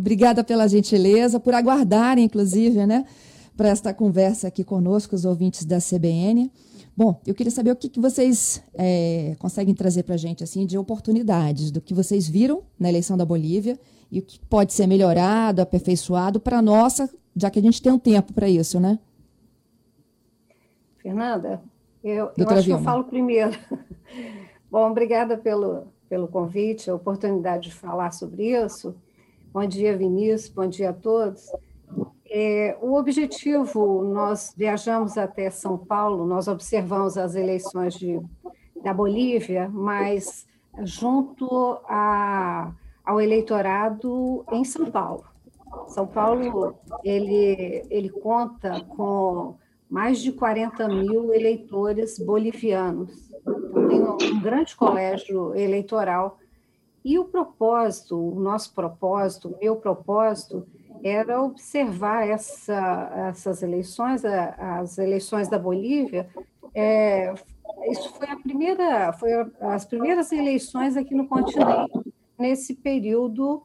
Obrigada pela gentileza, por aguardarem, inclusive, né, para esta conversa aqui conosco, os ouvintes da CBN. Bom, eu queria saber o que, que vocês é, conseguem trazer para a gente assim, de oportunidades, do que vocês viram na eleição da Bolívia e o que pode ser melhorado, aperfeiçoado para a nossa, já que a gente tem um tempo para isso, né? Fernanda, eu, eu acho Vilma. que eu falo primeiro. Bom, obrigada pelo, pelo convite, a oportunidade de falar sobre isso. Bom dia, Vinícius, bom dia a todos. É, o objetivo, nós viajamos até São Paulo, nós observamos as eleições de, da Bolívia, mas junto a, ao eleitorado em São Paulo. São Paulo, ele, ele conta com mais de 40 mil eleitores bolivianos. Então, tem um grande colégio eleitoral. E o propósito, o nosso propósito, o meu propósito, era observar essa, essas eleições, as eleições da Bolívia. É, isso foi a primeira, foi as primeiras eleições aqui no continente nesse período,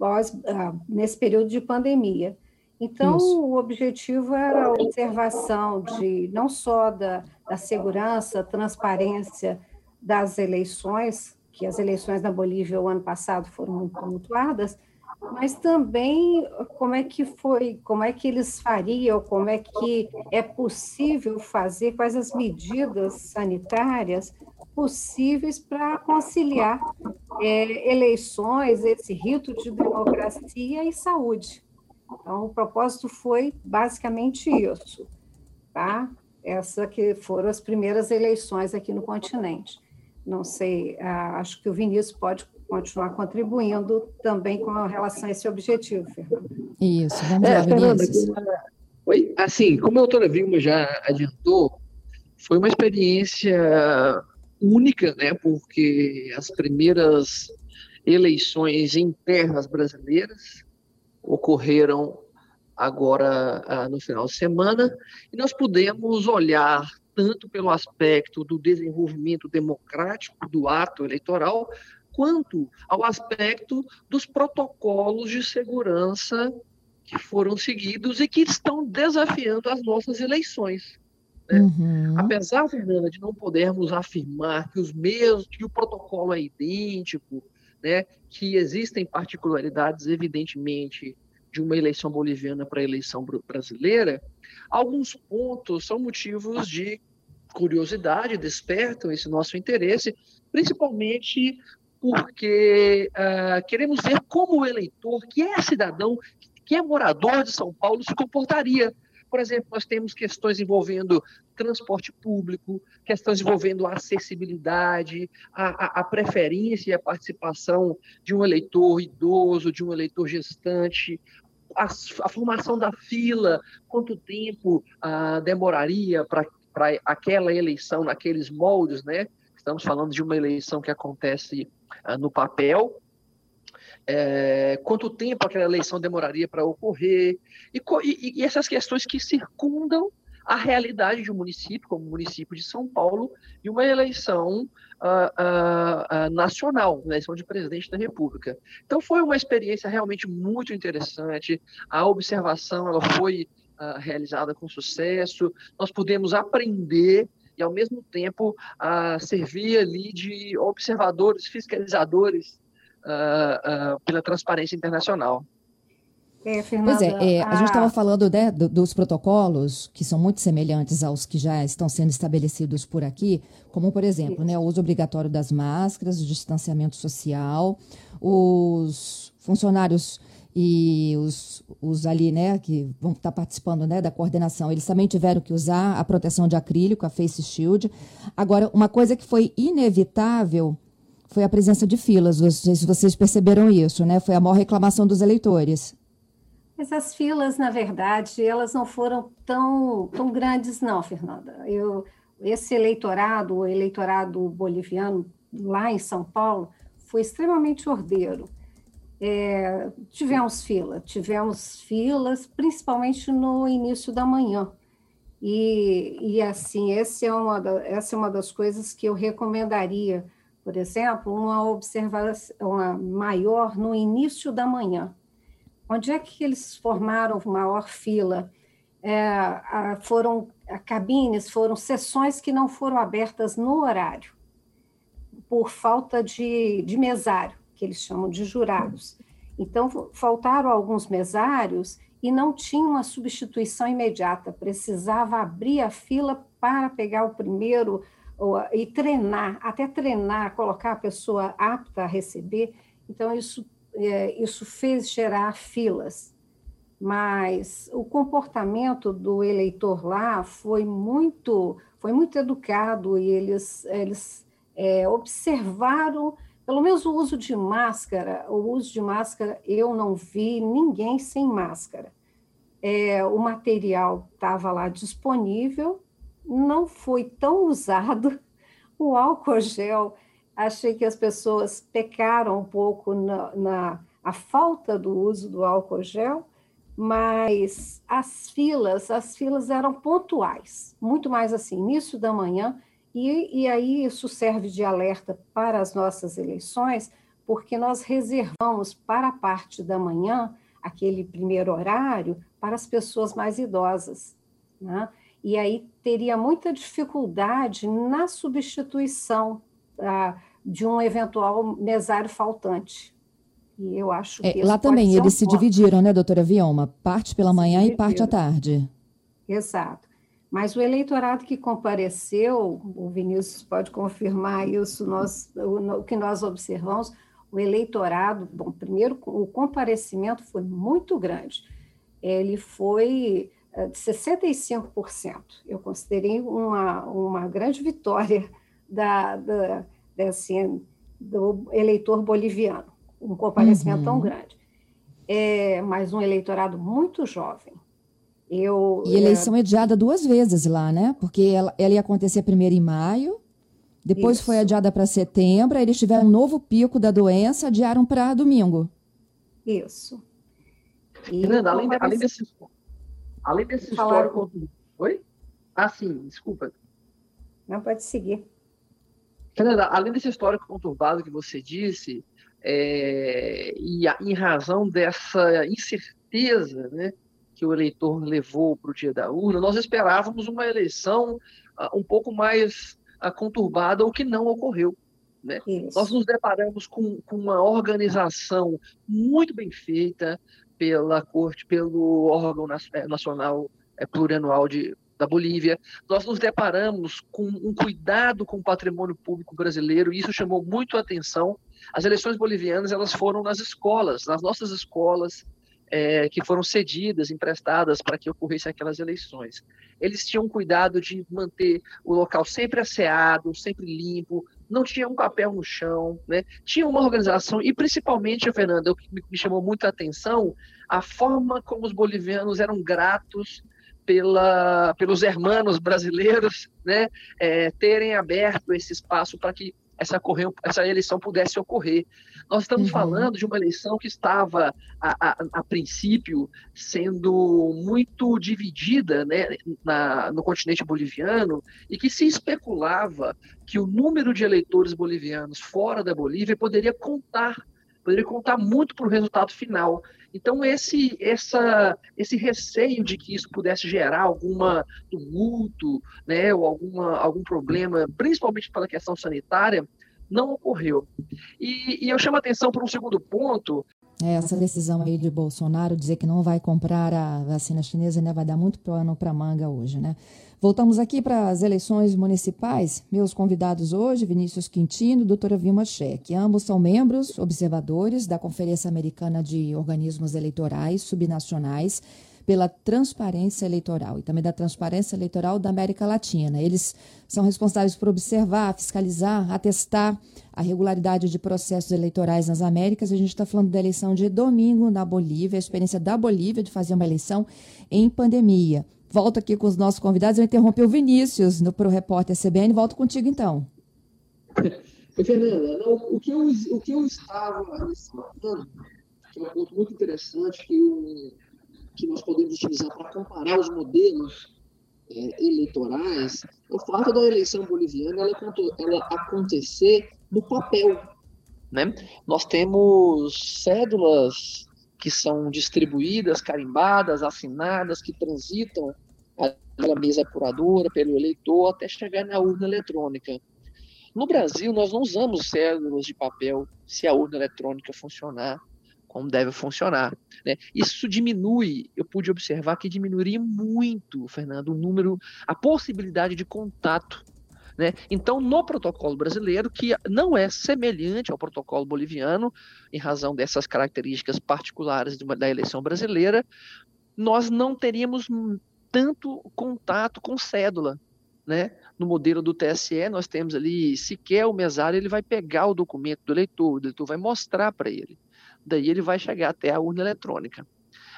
ah, nesse período de pandemia. Então, Isso. o objetivo era a observação de não só da, da segurança, transparência das eleições, que as eleições na Bolívia o ano passado foram muito tumultuadas, mas também como é que foi, como é que eles fariam, como é que é possível fazer, quais as medidas sanitárias possíveis para conciliar é, eleições, esse rito de democracia e saúde. Então, o propósito foi basicamente isso, tá? Essa que foram as primeiras eleições aqui no continente. Não sei, ah, acho que o Vinícius pode continuar contribuindo também com relação a esse objetivo, Fernando. Isso, vamos é, lá, Vinícius. Oi, assim, como a doutora Vilma já adiantou, foi uma experiência única, né, porque as primeiras eleições em terras brasileiras ocorreram agora ah, no final de semana, e nós pudemos olhar tanto pelo aspecto do desenvolvimento democrático do ato eleitoral, quanto ao aspecto dos protocolos de segurança que foram seguidos e que estão desafiando as nossas eleições. Né? Uhum. Apesar, Fernanda, de não podermos afirmar que os mesmos, que o protocolo é idêntico, né, que existem particularidades, evidentemente, de uma eleição boliviana para a eleição brasileira, alguns pontos são motivos de curiosidade, despertam esse nosso interesse, principalmente porque uh, queremos ver como o eleitor, que é cidadão, que é morador de São Paulo, se comportaria. Por exemplo, nós temos questões envolvendo transporte público, questões envolvendo a acessibilidade, a, a, a preferência e a participação de um eleitor idoso, de um eleitor gestante, a, a formação da fila, quanto tempo ah, demoraria para aquela eleição naqueles moldes, né? Estamos falando de uma eleição que acontece ah, no papel, é, quanto tempo aquela eleição demoraria para ocorrer, e, e, e, essas questões que circundam a realidade de um município, como o município de São Paulo, e uma eleição uh, uh, nacional, uma eleição de presidente da República. Então foi uma experiência realmente muito interessante, a observação ela foi realizada com sucesso, nós pudemos aprender e, ao mesmo tempo, servir ali de observadores, fiscalizadores pela transparência internacional. É, Fernanda, pois é, é a, a gente estava falando né, dos protocolos que são muito semelhantes aos que já estão sendo estabelecidos por aqui, como, por exemplo, né, o uso obrigatório das máscaras, o distanciamento social, os funcionários e os, os ali, né, que vão estar participando né, da coordenação, eles também tiveram que usar a proteção de acrílico, a face shield. Agora, uma coisa que foi inevitável foi a presença de filas. Não sei se vocês perceberam isso, né? Foi a maior reclamação dos eleitores. Mas as filas, na verdade, elas não foram tão, tão grandes, não, Fernanda. Eu, esse eleitorado, o eleitorado boliviano lá em São Paulo, foi extremamente ordeiro. É, tivemos fila, tivemos filas, principalmente no início da manhã. E, e assim, esse é uma da, essa é uma das coisas que eu recomendaria por exemplo, uma observação uma maior no início da manhã, Onde é que eles formaram maior fila? É, foram cabines, foram sessões que não foram abertas no horário, por falta de, de mesário, que eles chamam de jurados. Então, faltaram alguns mesários e não tinha uma substituição imediata, precisava abrir a fila para pegar o primeiro e treinar, até treinar, colocar a pessoa apta a receber. Então, isso, isso fez gerar filas. Mas o comportamento do eleitor lá foi muito, foi muito educado e eles, eles é, observaram, pelo menos o uso de máscara, o uso de máscara, eu não vi ninguém sem máscara. É, o material estava lá disponível, não foi tão usado. O álcool gel, achei que as pessoas pecaram um pouco na, na a falta do uso do álcool gel, mas as filas, as filas eram pontuais, muito mais assim, início da manhã, e, e aí isso serve de alerta para as nossas eleições, porque nós reservamos para a parte da manhã, aquele primeiro horário, para as pessoas mais idosas. Né? e aí teria muita dificuldade na substituição ah, de um eventual mesário faltante. E eu acho é, que. Lá também eles um se dividiram, né, doutora Vioma? Parte pela manhã e parte à tarde. Exato. Mas o eleitorado que compareceu, o Vinícius pode confirmar isso, nós, o, o que nós observamos, o eleitorado, bom, primeiro, o comparecimento foi muito grande. Ele foi eh, de 65%. Eu considerei uma, uma grande vitória da, da, desse, do eleitor boliviano, um comparecimento uhum. tão grande. É, mas um eleitorado muito jovem. Eu, e eleição é... adiada duas vezes lá, né? Porque ela, ela ia acontecer primeiro em maio, depois Isso. foi adiada para setembro, aí eles tiveram um novo pico da doença, adiaram para domingo. Isso. E Fernanda, além, além desses Além desse histórico. Oi? Ah, sim, desculpa. Não pode seguir. Fernanda, além desse histórico conturbado que você disse, é, e a, em razão dessa incerteza né, que o eleitor levou para o dia da urna, nós esperávamos uma eleição uh, um pouco mais uh, conturbada, o que não ocorreu. Né? Nós nos deparamos com, com, uma organização muito bem feita, pela corte, pelo órgão eh, nacional eh, plurianual de, da Bolívia. Nós nos deparamos com um cuidado com o patrimônio público brasileiro e isso chamou muito a atenção. As eleições bolivianas elas foram nas escolas, nas nossas escolas, é, que foram cedidas, emprestadas para que ocorressem aquelas eleições. Eles tinham cuidado de manter o local sempre asseado, sempre limpo, não tinha um papel no chão, né? tinha uma organização, e principalmente, Fernanda, o que me chamou muita atenção, a forma como os bolivianos eram gratos pela, pelos hermanos brasileiros né, é, terem aberto esse espaço para que essa, correu, essa eleição pudesse ocorrer. Nós estamos uhum. falando de uma eleição que estava, a, a, a princípio, sendo muito dividida né, na, no continente boliviano e que se especulava que o número de eleitores bolivianos fora da Bolívia poderia contar poderia contar muito para o resultado final. Então, esse, essa, esse receio de que isso pudesse gerar alguma tumulto, né, ou alguma, algum problema, principalmente pela questão sanitária, não ocorreu. E, e eu chamo a atenção para um segundo ponto. É, essa decisão aí de Bolsonaro dizer que não vai comprar a vacina chinesa né, vai dar muito pano para manga hoje, né? Voltamos aqui para as eleições municipais. Meus convidados hoje, Vinícius Quintino e doutora Vilma Scheck. Ambos são membros observadores da Conferência Americana de Organismos Eleitorais Subnacionais pela transparência eleitoral e também da transparência eleitoral da América Latina. Eles são responsáveis por observar, fiscalizar, atestar a regularidade de processos eleitorais nas Américas. A gente está falando da eleição de domingo na Bolívia, a experiência da Bolívia de fazer uma eleição em pandemia. Volto aqui com os nossos convidados. Eu interrompi o Vinícius para o repórter CBN. Volto contigo, então. Fernanda, não, o, que eu, o que eu estava falando, que é um ponto muito interessante que, que nós podemos utilizar para comparar os modelos é, eleitorais, é o fato da eleição boliviana ela, ela acontecer no papel. Né? Nós temos cédulas que são distribuídas, carimbadas, assinadas, que transitam pela mesa apuradora, pelo eleitor, até chegar na urna eletrônica. No Brasil, nós não usamos cédulas de papel se a urna eletrônica funcionar como deve funcionar. Né? Isso diminui, eu pude observar que diminuiria muito, Fernando, o número, a possibilidade de contato. Né? Então, no protocolo brasileiro, que não é semelhante ao protocolo boliviano, em razão dessas características particulares uma, da eleição brasileira, nós não teríamos tanto contato com cédula. Né? No modelo do TSE, nós temos ali, sequer o mesário, ele vai pegar o documento do eleitor, o eleitor vai mostrar para ele daí ele vai chegar até a urna eletrônica.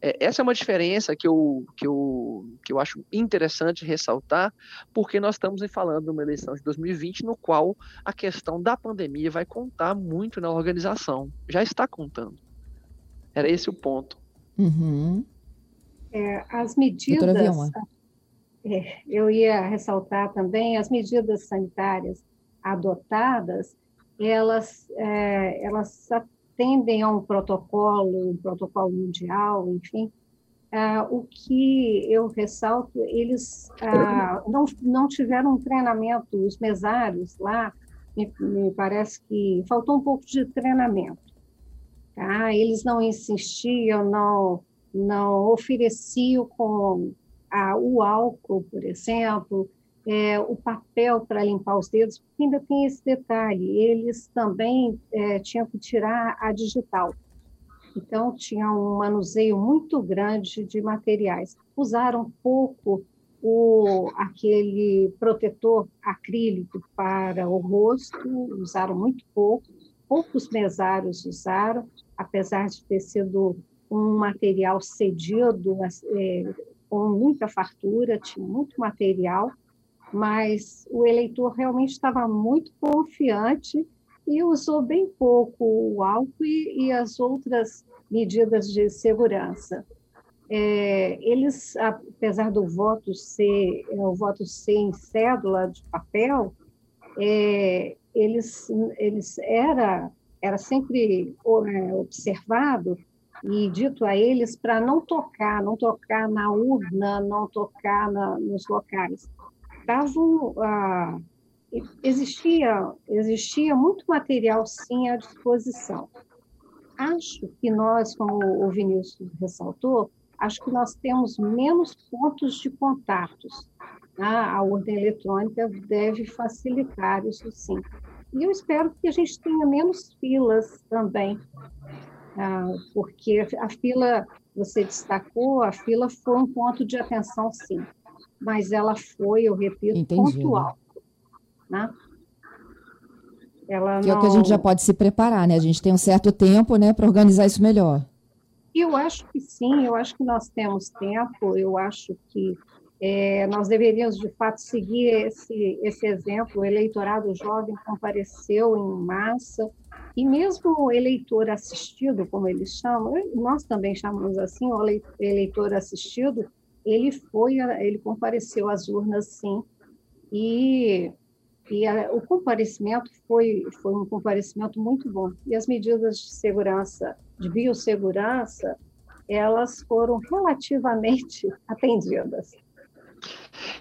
É, essa é uma diferença que eu, que, eu, que eu acho interessante ressaltar, porque nós estamos falando de uma eleição de 2020 no qual a questão da pandemia vai contar muito na organização. Já está contando. Era esse o ponto. Uhum. É, as medidas. É, eu ia ressaltar também as medidas sanitárias adotadas, elas, é, elas atendem a um protocolo, um protocolo mundial, enfim, ah, o que eu ressalto, eles ah, não, não tiveram um treinamento, os mesários lá, me, me, parece que faltou um pouco de treinamento. Tá? Eles não insistiam, não, não ofereciam com ah, o álcool, por exemplo, é, o papel para limpar os dedos, porque ainda tem esse detalhe, eles também é, tinham que tirar a digital. Então, tinha um manuseio muito grande de materiais. Usaram pouco o, aquele protetor acrílico para o rosto, usaram muito pouco. Poucos mesários usaram, apesar de ter sido um material cedido, é, com muita fartura, tinha muito material mas o eleitor realmente estava muito confiante e usou bem pouco o álcool e, e as outras medidas de segurança. É, eles, apesar do voto ser é, o voto ser em cédula de papel, é, eles, eles era era sempre é, observado e dito a eles para não tocar, não tocar na urna, não tocar na, nos locais existia existia muito material sim à disposição. Acho que nós, como o Vinícius ressaltou, acho que nós temos menos pontos de contatos. Tá? A ordem eletrônica deve facilitar isso sim. E eu espero que a gente tenha menos filas também, ah, porque a fila, você destacou, a fila foi um ponto de atenção sim mas ela foi, eu repito, Entendi. pontual. Né? Ela que não... é o que a gente já pode se preparar, né? A gente tem um certo tempo né, para organizar isso melhor. Eu acho que sim, eu acho que nós temos tempo, eu acho que é, nós deveríamos, de fato, seguir esse, esse exemplo. O eleitorado jovem compareceu em massa, e mesmo o eleitor assistido, como eles chamam, nós também chamamos assim, o eleitor assistido, ele foi, ele compareceu às urnas, sim, e, e a, o comparecimento foi, foi um comparecimento muito bom. E as medidas de segurança, de biossegurança, elas foram relativamente atendidas.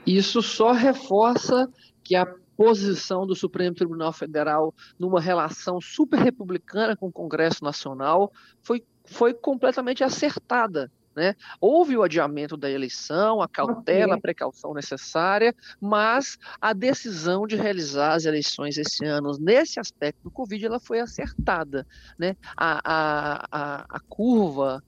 Isso só reforça que a posição do Supremo Tribunal Federal numa relação super republicana com o Congresso Nacional foi, foi completamente acertada né? Houve o adiamento da eleição, a cautela, a precaução necessária, mas a decisão de realizar as eleições esse ano, nesse aspecto do Covid, ela foi acertada. Né? A, a, a, a curva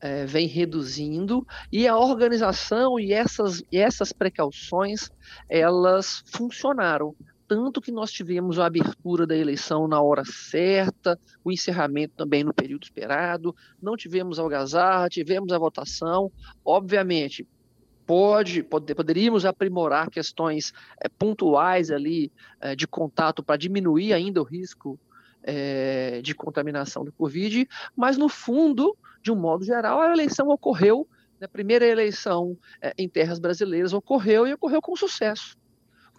é, vem reduzindo e a organização e essas, e essas precauções elas funcionaram tanto que nós tivemos a abertura da eleição na hora certa, o encerramento também no período esperado, não tivemos algazarra, tivemos a votação. Obviamente, pode, pode poderíamos aprimorar questões é, pontuais ali é, de contato para diminuir ainda o risco é, de contaminação do Covid, mas no fundo, de um modo geral, a eleição ocorreu, a primeira eleição em terras brasileiras ocorreu e ocorreu com sucesso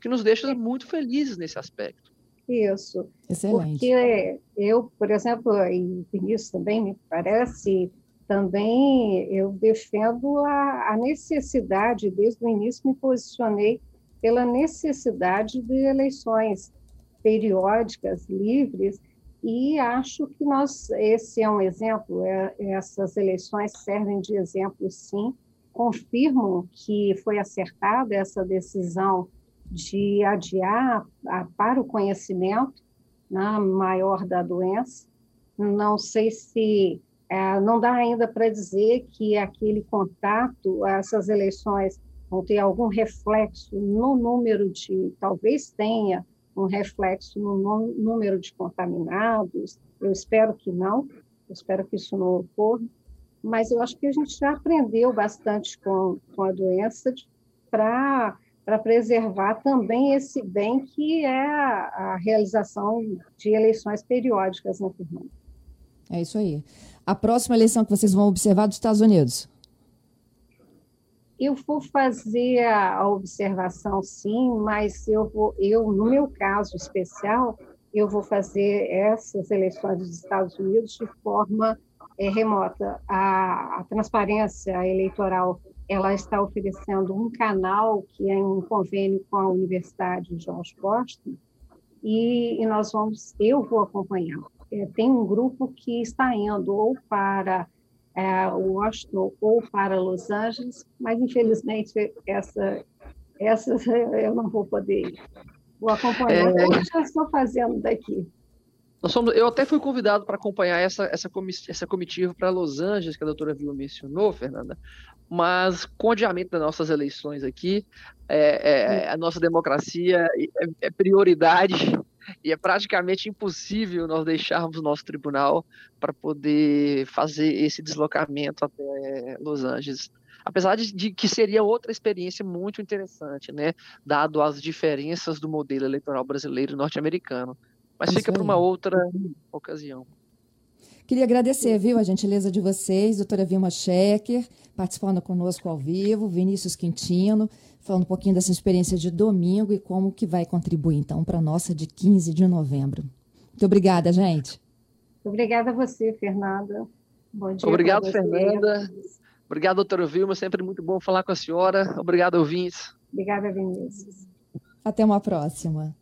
que nos deixa muito felizes nesse aspecto. Isso. Excelente. Porque eu, por exemplo, e Vinícius também me parece, também eu defendo a, a necessidade, desde o início me posicionei pela necessidade de eleições periódicas, livres, e acho que nós esse é um exemplo. É, essas eleições servem de exemplo, sim. Confirmam que foi acertada essa decisão de adiar a, para o conhecimento né, maior da doença. Não sei se é, não dá ainda para dizer que aquele contato, essas eleições vão ter algum reflexo no número de, talvez tenha um reflexo no número de contaminados. Eu espero que não, eu espero que isso não ocorra, mas eu acho que a gente já aprendeu bastante com, com a doença para para preservar também esse bem que é a, a realização de eleições periódicas na Fernanda. É isso aí. A próxima eleição que vocês vão observar dos Estados Unidos? Eu vou fazer a observação, sim, mas eu vou, eu no meu caso especial, eu vou fazer essas eleições dos Estados Unidos de forma é, remota. A, a, transparência eleitoral ela está oferecendo um canal que é em convênio com a Universidade George Washington e, e nós vamos, eu vou acompanhar. É, tem um grupo que está indo ou para é, Washington ou para Los Angeles, mas infelizmente essa, essa eu não vou poder ir. Vou acompanhar, é... eu já estou fazendo daqui. Somos, eu até fui convidado para acompanhar essa, essa, essa comitiva para Los Angeles, que a doutora Vilma mencionou, Fernanda, mas com o adiamento das nossas eleições aqui, é, é, a nossa democracia é, é prioridade e é praticamente impossível nós deixarmos o nosso tribunal para poder fazer esse deslocamento até Los Angeles. Apesar de, de, que seria outra experiência muito interessante, né? Dado as diferenças do modelo eleitoral brasileiro e norte-americano. Mas Isso fica para uma outra ocasião. Queria agradecer, viu, a gentileza de vocês, doutora Vilma Schecker, participando conosco ao vivo, Vinícius Quintino, falando um pouquinho dessa experiência de domingo e como que vai contribuir, então, para a nossa de 15 de novembro. Muito obrigada, gente. Obrigada a você, Fernanda. Bom dia. Obrigado, Fernanda. Obrigado, doutora Vilma. Sempre muito bom falar com a senhora. Obrigado, ouvintes. Obrigada, Vinícius. Até uma próxima.